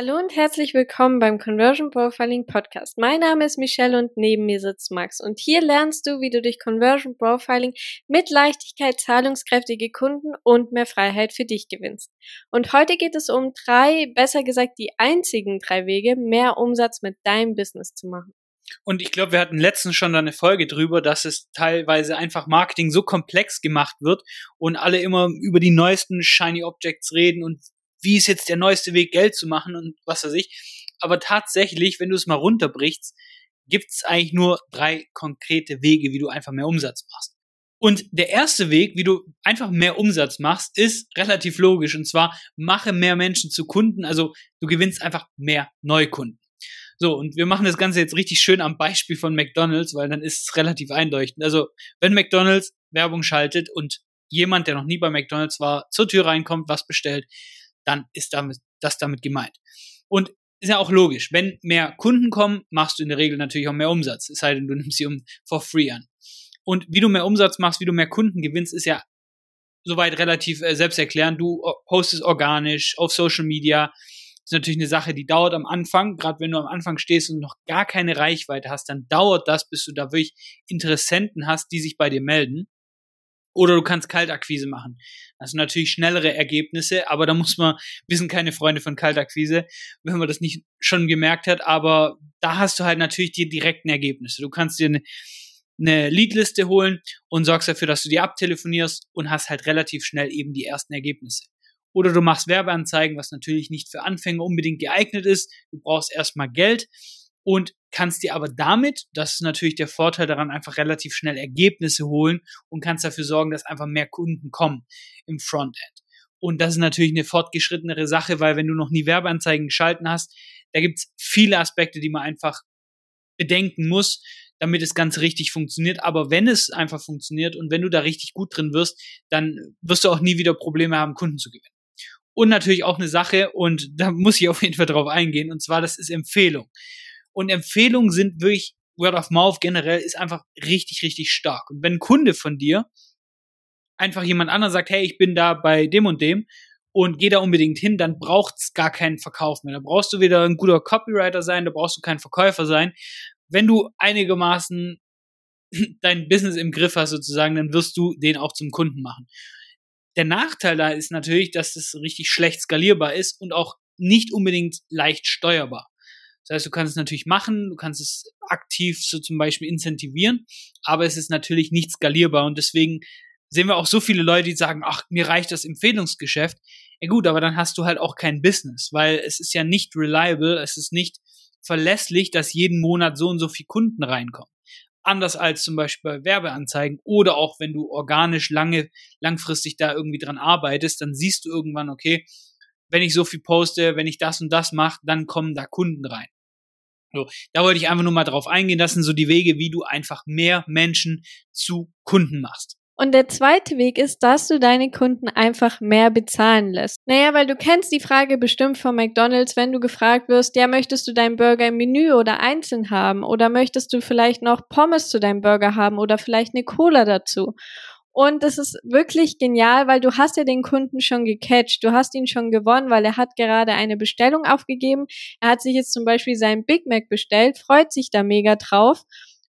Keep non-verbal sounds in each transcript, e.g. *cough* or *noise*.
Hallo und herzlich willkommen beim Conversion Profiling Podcast. Mein Name ist Michelle und neben mir sitzt Max. Und hier lernst du, wie du durch Conversion Profiling mit Leichtigkeit zahlungskräftige Kunden und mehr Freiheit für dich gewinnst. Und heute geht es um drei, besser gesagt die einzigen drei Wege, mehr Umsatz mit deinem Business zu machen. Und ich glaube, wir hatten letztens schon eine Folge drüber, dass es teilweise einfach Marketing so komplex gemacht wird und alle immer über die neuesten Shiny Objects reden und wie ist jetzt der neueste Weg, Geld zu machen und was weiß ich. Aber tatsächlich, wenn du es mal runterbrichst, gibt's eigentlich nur drei konkrete Wege, wie du einfach mehr Umsatz machst. Und der erste Weg, wie du einfach mehr Umsatz machst, ist relativ logisch. Und zwar mache mehr Menschen zu Kunden. Also du gewinnst einfach mehr Neukunden. So, und wir machen das Ganze jetzt richtig schön am Beispiel von McDonald's, weil dann ist es relativ eindeutigend. Also, wenn McDonald's Werbung schaltet und jemand, der noch nie bei McDonald's war, zur Tür reinkommt, was bestellt, dann ist damit, das damit gemeint. Und ist ja auch logisch. Wenn mehr Kunden kommen, machst du in der Regel natürlich auch mehr Umsatz. Es sei denn, du nimmst sie um for free an. Und wie du mehr Umsatz machst, wie du mehr Kunden gewinnst, ist ja soweit relativ äh, selbsterklärend. Du postest organisch auf Social Media. Ist natürlich eine Sache, die dauert am Anfang. Gerade wenn du am Anfang stehst und noch gar keine Reichweite hast, dann dauert das, bis du da wirklich Interessenten hast, die sich bei dir melden. Oder du kannst Kaltakquise machen. Das sind natürlich schnellere Ergebnisse, aber da muss man, wir sind keine Freunde von Kaltakquise, wenn man das nicht schon gemerkt hat, aber da hast du halt natürlich die direkten Ergebnisse. Du kannst dir eine, eine Leadliste holen und sorgst dafür, dass du die abtelefonierst und hast halt relativ schnell eben die ersten Ergebnisse. Oder du machst Werbeanzeigen, was natürlich nicht für Anfänger unbedingt geeignet ist. Du brauchst erstmal Geld und kannst dir aber damit, das ist natürlich der Vorteil daran, einfach relativ schnell Ergebnisse holen und kannst dafür sorgen, dass einfach mehr Kunden kommen im Frontend. Und das ist natürlich eine fortgeschrittenere Sache, weil wenn du noch nie Werbeanzeigen geschalten hast, da gibt's viele Aspekte, die man einfach bedenken muss, damit es ganz richtig funktioniert. Aber wenn es einfach funktioniert und wenn du da richtig gut drin wirst, dann wirst du auch nie wieder Probleme haben, Kunden zu gewinnen. Und natürlich auch eine Sache, und da muss ich auf jeden Fall drauf eingehen, und zwar das ist Empfehlung. Und Empfehlungen sind wirklich, Word of Mouth generell ist einfach richtig, richtig stark. Und wenn ein Kunde von dir einfach jemand anderes sagt, hey, ich bin da bei dem und dem und geh da unbedingt hin, dann braucht's gar keinen Verkauf mehr. Da brauchst du wieder ein guter Copywriter sein, da brauchst du kein Verkäufer sein. Wenn du einigermaßen *clears throat* dein Business im Griff hast sozusagen, dann wirst du den auch zum Kunden machen. Der Nachteil da ist natürlich, dass es richtig schlecht skalierbar ist und auch nicht unbedingt leicht steuerbar. Das heißt, du kannst es natürlich machen, du kannst es aktiv so zum Beispiel incentivieren, aber es ist natürlich nicht skalierbar und deswegen sehen wir auch so viele Leute, die sagen, ach, mir reicht das Empfehlungsgeschäft. Ja gut, aber dann hast du halt auch kein Business, weil es ist ja nicht reliable, es ist nicht verlässlich, dass jeden Monat so und so viel Kunden reinkommen. Anders als zum Beispiel bei Werbeanzeigen oder auch wenn du organisch lange, langfristig da irgendwie dran arbeitest, dann siehst du irgendwann, okay, wenn ich so viel poste, wenn ich das und das mache, dann kommen da Kunden rein. So, da wollte ich einfach nur mal drauf eingehen. Das sind so die Wege, wie du einfach mehr Menschen zu Kunden machst. Und der zweite Weg ist, dass du deine Kunden einfach mehr bezahlen lässt. Naja, weil du kennst die Frage bestimmt von McDonald's, wenn du gefragt wirst, ja, möchtest du deinen Burger im Menü oder einzeln haben? Oder möchtest du vielleicht noch Pommes zu deinem Burger haben oder vielleicht eine Cola dazu? Und das ist wirklich genial, weil du hast ja den Kunden schon gecatcht. Du hast ihn schon gewonnen, weil er hat gerade eine Bestellung aufgegeben. Er hat sich jetzt zum Beispiel seinen Big Mac bestellt, freut sich da mega drauf.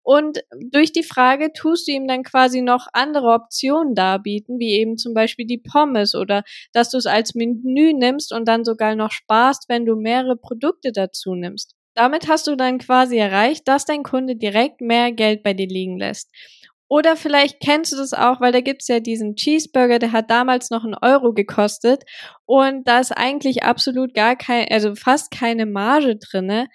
Und durch die Frage tust du ihm dann quasi noch andere Optionen darbieten, wie eben zum Beispiel die Pommes oder dass du es als Menü nimmst und dann sogar noch sparst, wenn du mehrere Produkte dazu nimmst. Damit hast du dann quasi erreicht, dass dein Kunde direkt mehr Geld bei dir liegen lässt. Oder vielleicht kennst du das auch, weil da gibt's ja diesen Cheeseburger, der hat damals noch einen Euro gekostet und da ist eigentlich absolut gar kein, also fast keine Marge drinne.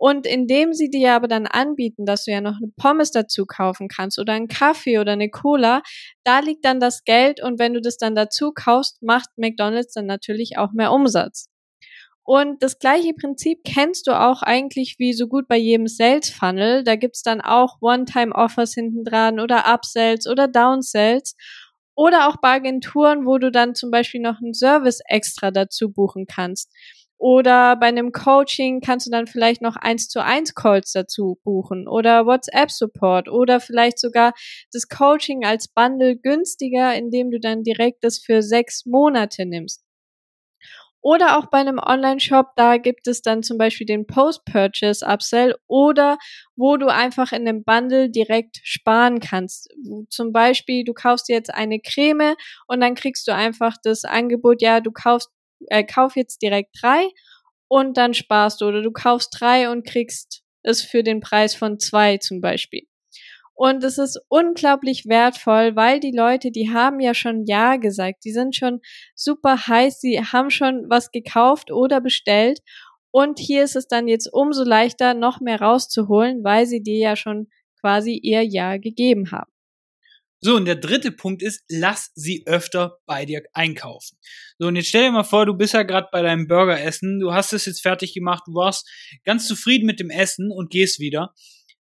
Und indem sie dir aber dann anbieten, dass du ja noch eine Pommes dazu kaufen kannst oder einen Kaffee oder eine Cola, da liegt dann das Geld und wenn du das dann dazu kaufst, macht McDonald's dann natürlich auch mehr Umsatz. Und das gleiche Prinzip kennst du auch eigentlich wie so gut bei jedem Sales Funnel. Da gibt's dann auch One-Time-Offers hinten dran oder Upsells oder Downsells. Oder auch bei Agenturen, wo du dann zum Beispiel noch einen Service extra dazu buchen kannst. Oder bei einem Coaching kannst du dann vielleicht noch eins zu eins Calls dazu buchen oder WhatsApp Support oder vielleicht sogar das Coaching als Bundle günstiger, indem du dann direkt das für sechs Monate nimmst. Oder auch bei einem Online-Shop, da gibt es dann zum Beispiel den Post-Purchase-Upsell oder wo du einfach in einem Bundle direkt sparen kannst. Zum Beispiel, du kaufst jetzt eine Creme und dann kriegst du einfach das Angebot, ja, du kaufst, äh, kauf jetzt direkt drei und dann sparst du. Oder du kaufst drei und kriegst es für den Preis von zwei zum Beispiel. Und es ist unglaublich wertvoll, weil die Leute, die haben ja schon Ja gesagt, die sind schon super heiß, sie haben schon was gekauft oder bestellt. Und hier ist es dann jetzt umso leichter, noch mehr rauszuholen, weil sie dir ja schon quasi ihr Ja gegeben haben. So, und der dritte Punkt ist, lass sie öfter bei dir einkaufen. So, und jetzt stell dir mal vor, du bist ja gerade bei deinem Burgeressen, du hast es jetzt fertig gemacht, du warst ganz zufrieden mit dem Essen und gehst wieder.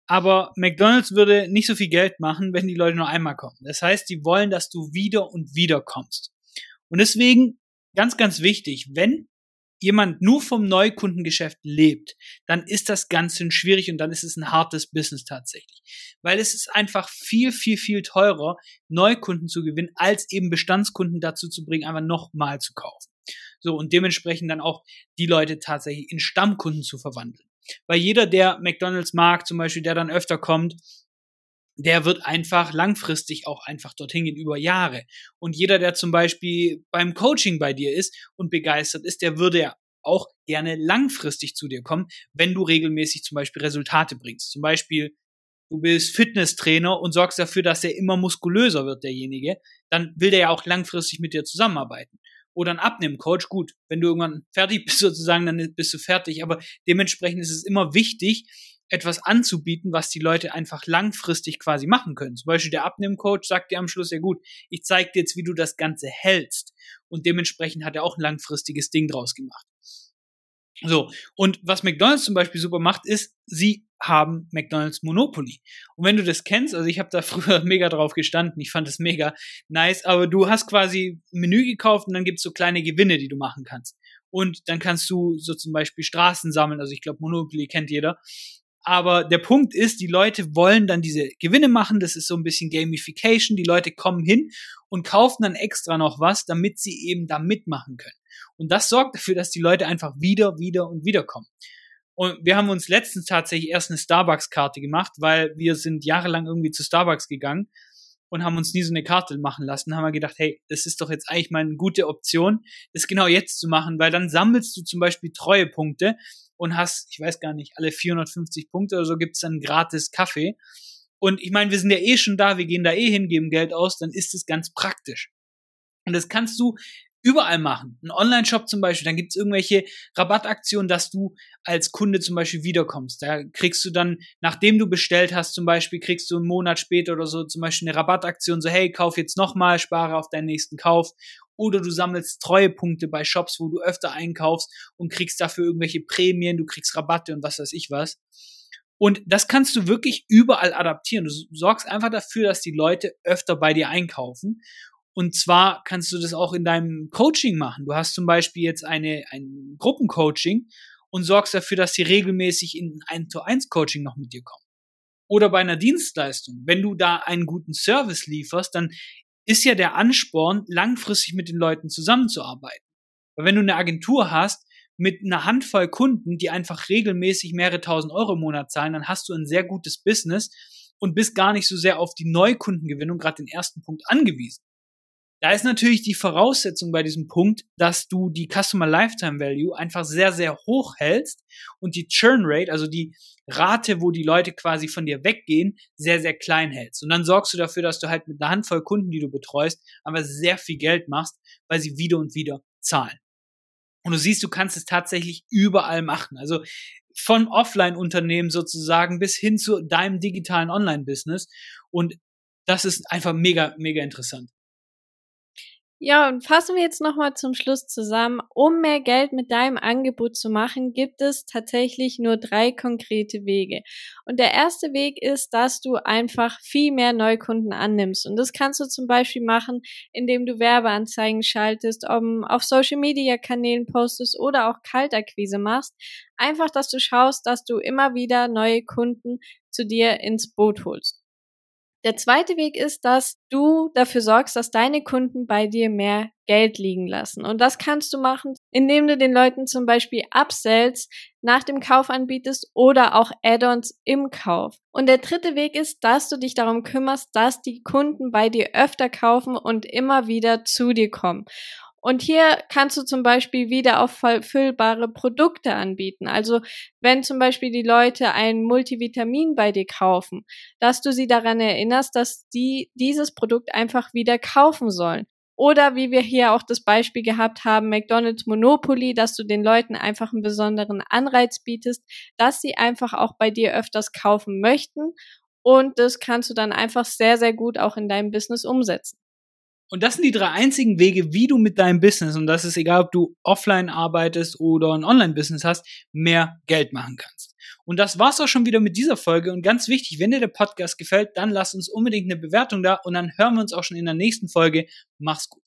Aber McDonald's würde nicht so viel Geld machen, wenn die Leute nur einmal kommen. Das heißt, die wollen, dass du wieder und wieder kommst. Und deswegen ganz, ganz wichtig, wenn jemand nur vom Neukundengeschäft lebt, dann ist das Ganze schwierig und dann ist es ein hartes Business tatsächlich. Weil es ist einfach viel, viel, viel teurer, Neukunden zu gewinnen, als eben Bestandskunden dazu zu bringen, einfach nochmal zu kaufen. So, und dementsprechend dann auch die Leute tatsächlich in Stammkunden zu verwandeln. Weil jeder, der McDonalds mag, zum Beispiel, der dann öfter kommt, der wird einfach langfristig auch einfach dorthin gehen über Jahre. Und jeder, der zum Beispiel beim Coaching bei dir ist und begeistert ist, der würde ja auch gerne langfristig zu dir kommen, wenn du regelmäßig zum Beispiel Resultate bringst. Zum Beispiel, du bist Fitnesstrainer und sorgst dafür, dass er immer muskulöser wird, derjenige, dann will der ja auch langfristig mit dir zusammenarbeiten oder ein Abnehmcoach. Gut, wenn du irgendwann fertig bist *laughs* sozusagen, dann bist du fertig. Aber dementsprechend ist es immer wichtig, etwas anzubieten, was die Leute einfach langfristig quasi machen können. Zum Beispiel der Abnehmcoach sagt dir am Schluss, ja gut, ich zeige dir jetzt, wie du das Ganze hältst. Und dementsprechend hat er auch ein langfristiges Ding draus gemacht. So, und was McDonald's zum Beispiel super macht, ist, sie haben McDonald's Monopoly. Und wenn du das kennst, also ich habe da *laughs* früher mega drauf gestanden, ich fand es mega nice, aber du hast quasi ein Menü gekauft und dann gibt's so kleine Gewinne, die du machen kannst. Und dann kannst du so zum Beispiel Straßen sammeln, also ich glaube Monopoly kennt jeder. Aber der Punkt ist, die Leute wollen dann diese Gewinne machen. Das ist so ein bisschen Gamification. Die Leute kommen hin und kaufen dann extra noch was, damit sie eben da mitmachen können. Und das sorgt dafür, dass die Leute einfach wieder, wieder und wieder kommen. Und wir haben uns letztens tatsächlich erst eine Starbucks-Karte gemacht, weil wir sind jahrelang irgendwie zu Starbucks gegangen und haben uns nie so eine Karte machen lassen. Haben wir gedacht, hey, das ist doch jetzt eigentlich mal eine gute Option, das genau jetzt zu machen, weil dann sammelst du zum Beispiel Treuepunkte und hast, ich weiß gar nicht, alle 450 Punkte oder so gibt's dann gratis Kaffee. Und ich meine, wir sind ja eh schon da, wir gehen da eh hin, geben Geld aus, dann ist es ganz praktisch. Und das kannst du überall machen. Ein Online-Shop zum Beispiel, dann gibt es irgendwelche Rabattaktionen, dass du als Kunde zum Beispiel wiederkommst. Da kriegst du dann, nachdem du bestellt hast, zum Beispiel, kriegst du einen Monat später oder so zum Beispiel eine Rabattaktion, so hey, kauf jetzt nochmal, spare auf deinen nächsten Kauf. Oder du sammelst Treuepunkte bei Shops, wo du öfter einkaufst und kriegst dafür irgendwelche Prämien, du kriegst Rabatte und was weiß ich was. Und das kannst du wirklich überall adaptieren. Du sorgst einfach dafür, dass die Leute öfter bei dir einkaufen. Und zwar kannst du das auch in deinem Coaching machen. Du hast zum Beispiel jetzt eine, ein Gruppencoaching und sorgst dafür, dass sie regelmäßig in ein zu eins Coaching noch mit dir kommen. Oder bei einer Dienstleistung. Wenn du da einen guten Service lieferst, dann ist ja der Ansporn, langfristig mit den Leuten zusammenzuarbeiten. Weil wenn du eine Agentur hast mit einer Handvoll Kunden, die einfach regelmäßig mehrere tausend Euro im Monat zahlen, dann hast du ein sehr gutes Business und bist gar nicht so sehr auf die Neukundengewinnung, gerade den ersten Punkt, angewiesen. Da ist natürlich die Voraussetzung bei diesem Punkt, dass du die Customer Lifetime Value einfach sehr, sehr hoch hältst und die Churn Rate, also die Rate, wo die Leute quasi von dir weggehen, sehr, sehr klein hältst. Und dann sorgst du dafür, dass du halt mit einer Handvoll Kunden, die du betreust, aber sehr viel Geld machst, weil sie wieder und wieder zahlen. Und du siehst, du kannst es tatsächlich überall machen. Also von Offline-Unternehmen sozusagen bis hin zu deinem digitalen Online-Business. Und das ist einfach mega, mega interessant. Ja, und fassen wir jetzt nochmal zum Schluss zusammen. Um mehr Geld mit deinem Angebot zu machen, gibt es tatsächlich nur drei konkrete Wege. Und der erste Weg ist, dass du einfach viel mehr Neukunden annimmst. Und das kannst du zum Beispiel machen, indem du Werbeanzeigen schaltest, um auf Social Media Kanälen postest oder auch Kaltakquise machst. Einfach, dass du schaust, dass du immer wieder neue Kunden zu dir ins Boot holst. Der zweite Weg ist, dass du dafür sorgst, dass deine Kunden bei dir mehr Geld liegen lassen. Und das kannst du machen, indem du den Leuten zum Beispiel Upsells nach dem Kauf anbietest oder auch Add-ons im Kauf. Und der dritte Weg ist, dass du dich darum kümmerst, dass die Kunden bei dir öfter kaufen und immer wieder zu dir kommen. Und hier kannst du zum Beispiel wieder auf verfüllbare Produkte anbieten. Also wenn zum Beispiel die Leute ein Multivitamin bei dir kaufen, dass du sie daran erinnerst, dass die dieses Produkt einfach wieder kaufen sollen. Oder wie wir hier auch das Beispiel gehabt haben, McDonald's Monopoly, dass du den Leuten einfach einen besonderen Anreiz bietest, dass sie einfach auch bei dir öfters kaufen möchten. Und das kannst du dann einfach sehr, sehr gut auch in deinem Business umsetzen. Und das sind die drei einzigen Wege, wie du mit deinem Business, und das ist egal, ob du offline arbeitest oder ein Online-Business hast, mehr Geld machen kannst. Und das war's auch schon wieder mit dieser Folge. Und ganz wichtig, wenn dir der Podcast gefällt, dann lass uns unbedingt eine Bewertung da und dann hören wir uns auch schon in der nächsten Folge. Mach's gut.